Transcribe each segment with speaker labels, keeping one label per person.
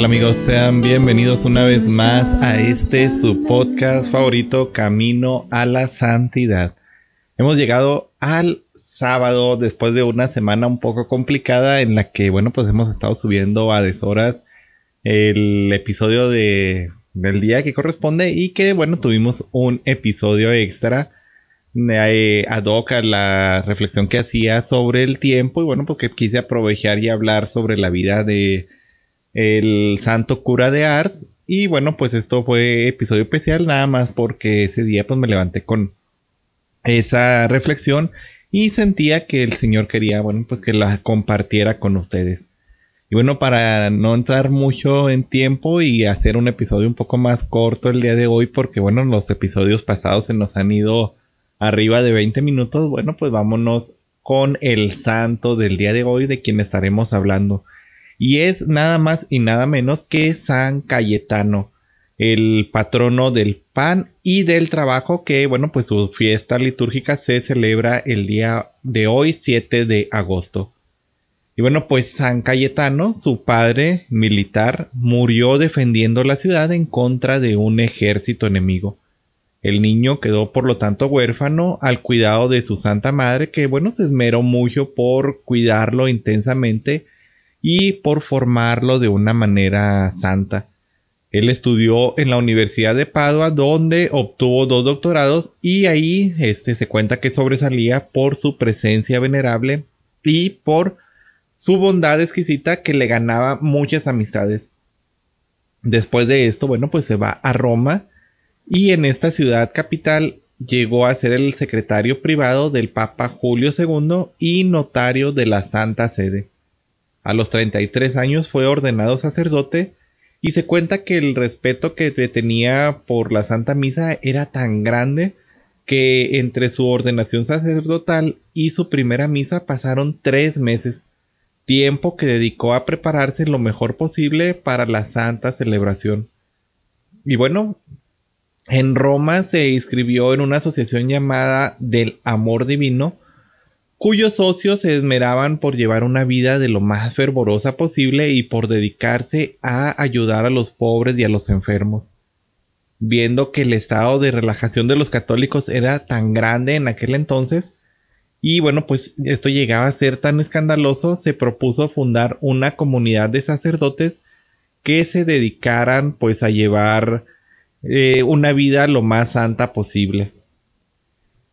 Speaker 1: Tal amigos? Sean bienvenidos una vez más a este su podcast favorito, Camino a la Santidad. Hemos llegado al sábado después de una semana un poco complicada en la que, bueno, pues hemos estado subiendo a deshoras el episodio de, del día que corresponde y que, bueno, tuvimos un episodio extra eh, ad hoc a la reflexión que hacía sobre el tiempo y, bueno, pues que quise aprovechar y hablar sobre la vida de el santo cura de Ars. Y bueno, pues esto fue episodio especial nada más porque ese día pues me levanté con esa reflexión y sentía que el Señor quería, bueno, pues que la compartiera con ustedes. Y bueno, para no entrar mucho en tiempo y hacer un episodio un poco más corto el día de hoy, porque bueno, los episodios pasados se nos han ido arriba de 20 minutos, bueno, pues vámonos con el santo del día de hoy de quien estaremos hablando y es nada más y nada menos que San Cayetano, el patrono del pan y del trabajo que, bueno, pues su fiesta litúrgica se celebra el día de hoy, 7 de agosto. Y bueno, pues San Cayetano, su padre militar, murió defendiendo la ciudad en contra de un ejército enemigo. El niño quedó por lo tanto huérfano al cuidado de su santa madre que bueno se esmeró mucho por cuidarlo intensamente y por formarlo de una manera santa. Él estudió en la Universidad de Padua donde obtuvo dos doctorados y ahí este, se cuenta que sobresalía por su presencia venerable y por su bondad exquisita que le ganaba muchas amistades. Después de esto, bueno, pues se va a Roma y en esta ciudad capital llegó a ser el secretario privado del Papa Julio II y notario de la Santa Sede. A los 33 años fue ordenado sacerdote y se cuenta que el respeto que tenía por la Santa Misa era tan grande que entre su ordenación sacerdotal y su primera misa pasaron tres meses, tiempo que dedicó a prepararse lo mejor posible para la santa celebración. Y bueno, en Roma se inscribió en una asociación llamada del Amor Divino, cuyos socios se esmeraban por llevar una vida de lo más fervorosa posible y por dedicarse a ayudar a los pobres y a los enfermos. Viendo que el estado de relajación de los católicos era tan grande en aquel entonces, y bueno, pues esto llegaba a ser tan escandaloso, se propuso fundar una comunidad de sacerdotes que se dedicaran pues a llevar eh, una vida lo más santa posible.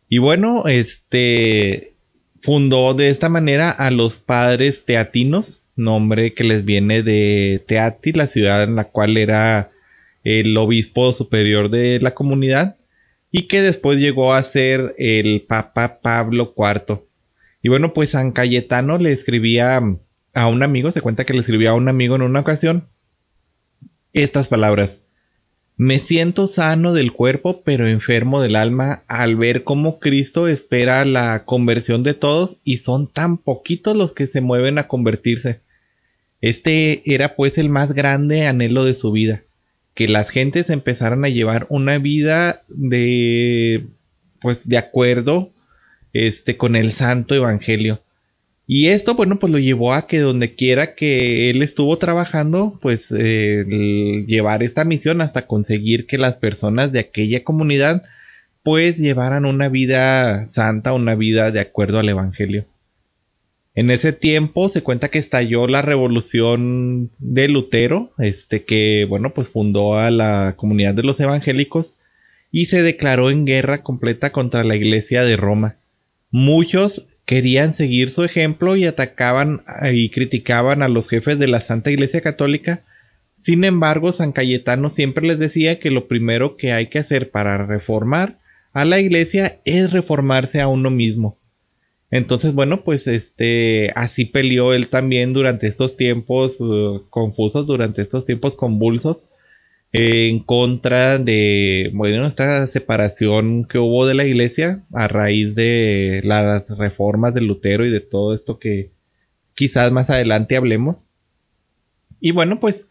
Speaker 1: Y bueno, este Fundó de esta manera a los padres teatinos, nombre que les viene de Teati, la ciudad en la cual era el obispo superior de la comunidad, y que después llegó a ser el Papa Pablo IV. Y bueno, pues San Cayetano le escribía a un amigo, se cuenta que le escribía a un amigo en una ocasión estas palabras. Me siento sano del cuerpo, pero enfermo del alma al ver cómo Cristo espera la conversión de todos y son tan poquitos los que se mueven a convertirse. Este era pues el más grande anhelo de su vida, que las gentes empezaran a llevar una vida de pues de acuerdo este con el santo evangelio. Y esto, bueno, pues lo llevó a que donde quiera que él estuvo trabajando, pues eh, llevar esta misión hasta conseguir que las personas de aquella comunidad pues llevaran una vida santa, una vida de acuerdo al Evangelio. En ese tiempo se cuenta que estalló la revolución de Lutero, este que, bueno, pues fundó a la comunidad de los evangélicos y se declaró en guerra completa contra la iglesia de Roma. Muchos querían seguir su ejemplo y atacaban eh, y criticaban a los jefes de la Santa Iglesia Católica. Sin embargo, San Cayetano siempre les decía que lo primero que hay que hacer para reformar a la iglesia es reformarse a uno mismo. Entonces, bueno, pues este así peleó él también durante estos tiempos uh, confusos, durante estos tiempos convulsos. En contra de, bueno, esta separación que hubo de la iglesia a raíz de las reformas de Lutero y de todo esto que quizás más adelante hablemos. Y bueno, pues,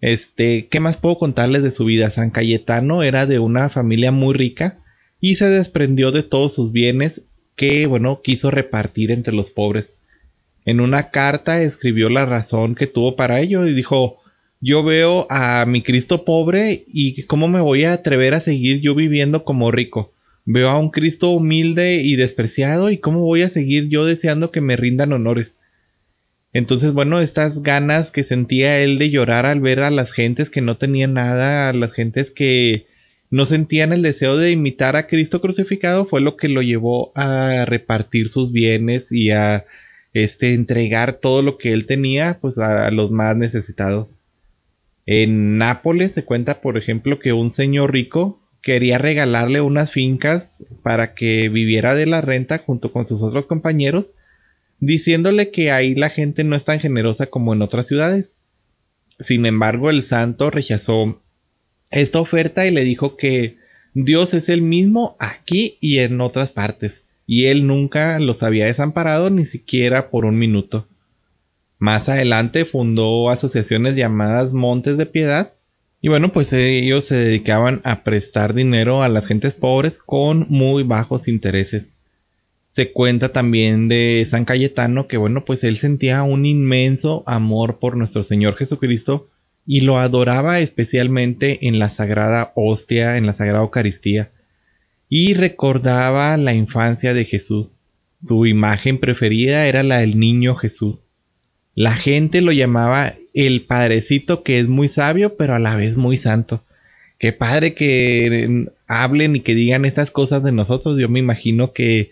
Speaker 1: este, ¿qué más puedo contarles de su vida? San Cayetano era de una familia muy rica y se desprendió de todos sus bienes que, bueno, quiso repartir entre los pobres. En una carta escribió la razón que tuvo para ello y dijo, yo veo a mi Cristo pobre y cómo me voy a atrever a seguir yo viviendo como rico. Veo a un Cristo humilde y despreciado y cómo voy a seguir yo deseando que me rindan honores. Entonces, bueno, estas ganas que sentía él de llorar al ver a las gentes que no tenían nada, a las gentes que no sentían el deseo de imitar a Cristo crucificado, fue lo que lo llevó a repartir sus bienes y a este entregar todo lo que él tenía pues a los más necesitados. En Nápoles se cuenta, por ejemplo, que un señor rico quería regalarle unas fincas para que viviera de la renta junto con sus otros compañeros, diciéndole que ahí la gente no es tan generosa como en otras ciudades. Sin embargo, el santo rechazó esta oferta y le dijo que Dios es el mismo aquí y en otras partes, y él nunca los había desamparado ni siquiera por un minuto. Más adelante fundó asociaciones llamadas Montes de Piedad. Y bueno, pues ellos se dedicaban a prestar dinero a las gentes pobres con muy bajos intereses. Se cuenta también de San Cayetano que bueno, pues él sentía un inmenso amor por nuestro Señor Jesucristo y lo adoraba especialmente en la sagrada hostia, en la sagrada Eucaristía. Y recordaba la infancia de Jesús. Su imagen preferida era la del niño Jesús. La gente lo llamaba el padrecito que es muy sabio, pero a la vez muy santo. Qué padre que hablen y que digan estas cosas de nosotros. Yo me imagino que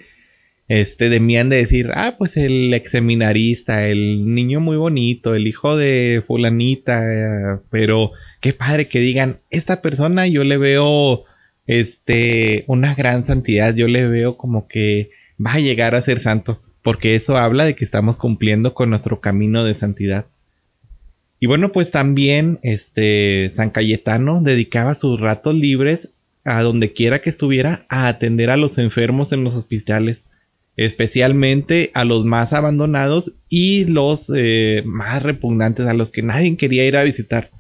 Speaker 1: este debían de decir, ah, pues el ex seminarista, el niño muy bonito, el hijo de fulanita, pero qué padre que digan, esta persona yo le veo este una gran santidad, yo le veo como que va a llegar a ser santo porque eso habla de que estamos cumpliendo con nuestro camino de santidad. Y bueno, pues también este San Cayetano dedicaba sus ratos libres a donde quiera que estuviera a atender a los enfermos en los hospitales, especialmente a los más abandonados y los eh, más repugnantes, a los que nadie quería ir a visitar.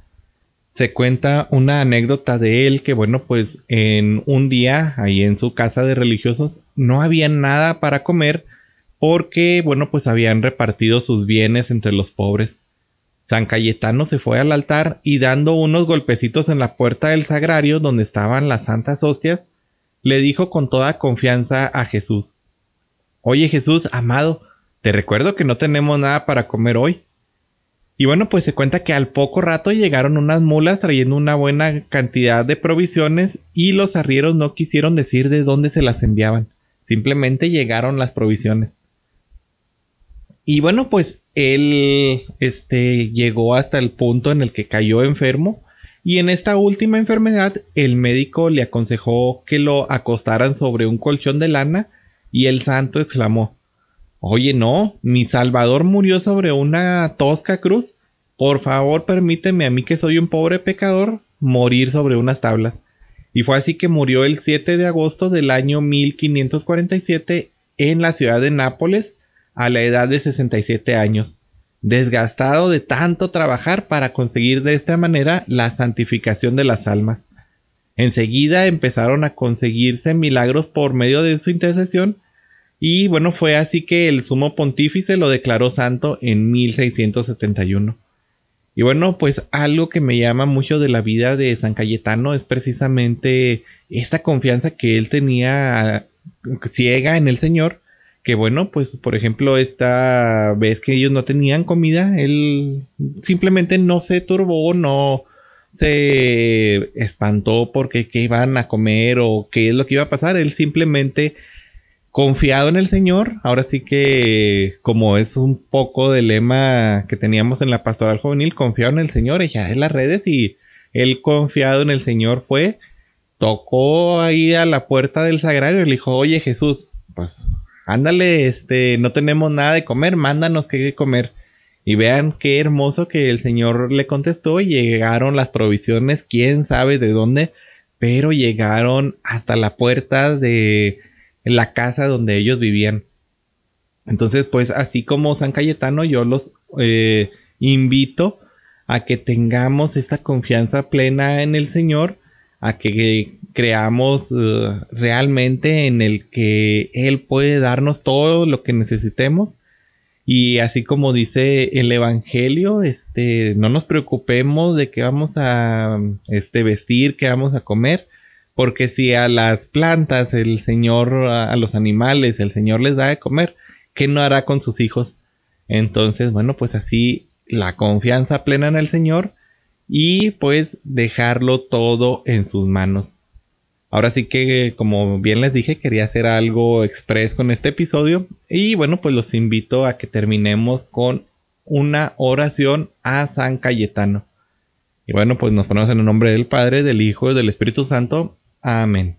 Speaker 1: Se cuenta una anécdota de él que bueno, pues en un día ahí en su casa de religiosos no había nada para comer, porque, bueno, pues habían repartido sus bienes entre los pobres. San Cayetano se fue al altar y dando unos golpecitos en la puerta del sagrario donde estaban las santas hostias, le dijo con toda confianza a Jesús, Oye Jesús, amado, te recuerdo que no tenemos nada para comer hoy. Y bueno, pues se cuenta que al poco rato llegaron unas mulas trayendo una buena cantidad de provisiones y los arrieros no quisieron decir de dónde se las enviaban. Simplemente llegaron las provisiones. Y bueno, pues él este, llegó hasta el punto en el que cayó enfermo. Y en esta última enfermedad, el médico le aconsejó que lo acostaran sobre un colchón de lana. Y el santo exclamó: Oye, no, mi Salvador murió sobre una tosca cruz. Por favor, permíteme a mí que soy un pobre pecador morir sobre unas tablas. Y fue así que murió el 7 de agosto del año 1547 en la ciudad de Nápoles a la edad de 67 años, desgastado de tanto trabajar para conseguir de esta manera la santificación de las almas. Enseguida empezaron a conseguirse milagros por medio de su intercesión y bueno, fue así que el sumo pontífice lo declaró santo en 1671. Y bueno, pues algo que me llama mucho de la vida de San Cayetano es precisamente esta confianza que él tenía ciega en el Señor que bueno, pues por ejemplo esta vez que ellos no tenían comida, él simplemente no se turbó, no se espantó porque qué iban a comer o qué es lo que iba a pasar, él simplemente confiado en el Señor, ahora sí que como es un poco del lema que teníamos en la pastoral juvenil, confiado en el Señor, ella en las redes y él confiado en el Señor fue, tocó ahí a la puerta del sagrario y le dijo, oye Jesús, pues ándale, este, no tenemos nada de comer, mándanos qué comer. Y vean qué hermoso que el Señor le contestó y llegaron las provisiones, quién sabe de dónde, pero llegaron hasta la puerta de la casa donde ellos vivían. Entonces, pues así como San Cayetano, yo los eh, invito a que tengamos esta confianza plena en el Señor, a que creamos eh, realmente en el que Él puede darnos todo lo que necesitemos. Y así como dice el Evangelio, este, no nos preocupemos de qué vamos a este, vestir, qué vamos a comer, porque si a las plantas el Señor, a los animales, el Señor les da de comer, ¿qué no hará con sus hijos? Entonces, bueno, pues así la confianza plena en el Señor y pues dejarlo todo en sus manos. Ahora sí que, como bien les dije, quería hacer algo express con este episodio y bueno, pues los invito a que terminemos con una oración a San Cayetano. Y bueno, pues nos ponemos en el nombre del Padre, del Hijo y del Espíritu Santo. Amén.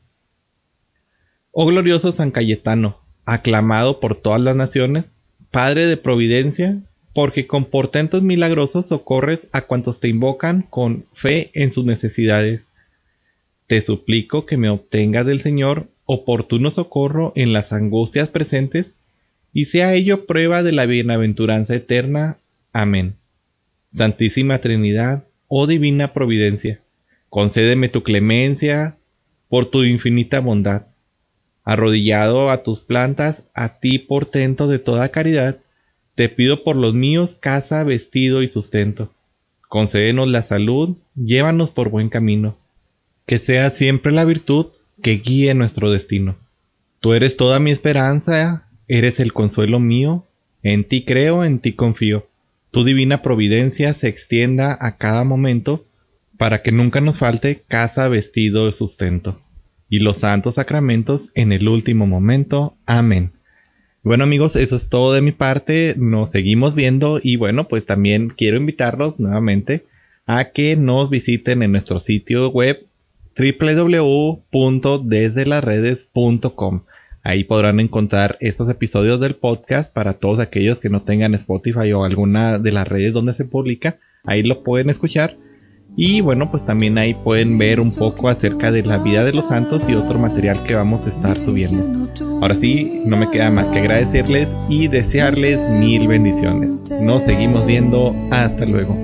Speaker 1: Oh glorioso San Cayetano, aclamado por todas las naciones, Padre de Providencia, porque con portentos milagrosos socorres a cuantos te invocan con fe en sus necesidades. Te suplico que me obtengas del Señor oportuno socorro en las angustias presentes, y sea ello prueba de la bienaventuranza eterna. Amén. Santísima Trinidad, oh divina Providencia, concédeme tu clemencia, por tu infinita bondad. Arrodillado a tus plantas, a ti portento de toda caridad, te pido por los míos casa, vestido y sustento. Concédenos la salud, llévanos por buen camino. Que sea siempre la virtud que guíe nuestro destino. Tú eres toda mi esperanza, eres el consuelo mío, en ti creo, en ti confío. Tu divina providencia se extienda a cada momento, para que nunca nos falte casa, vestido sustento. Y los santos sacramentos en el último momento. Amén. Bueno amigos, eso es todo de mi parte. Nos seguimos viendo y bueno, pues también quiero invitarlos nuevamente a que nos visiten en nuestro sitio web www.desdelaredes.com. Ahí podrán encontrar estos episodios del podcast para todos aquellos que no tengan Spotify o alguna de las redes donde se publica. Ahí lo pueden escuchar. Y bueno, pues también ahí pueden ver un poco acerca de la vida de los santos y otro material que vamos a estar subiendo. Ahora sí, no me queda más que agradecerles y desearles mil bendiciones. Nos seguimos viendo. Hasta luego.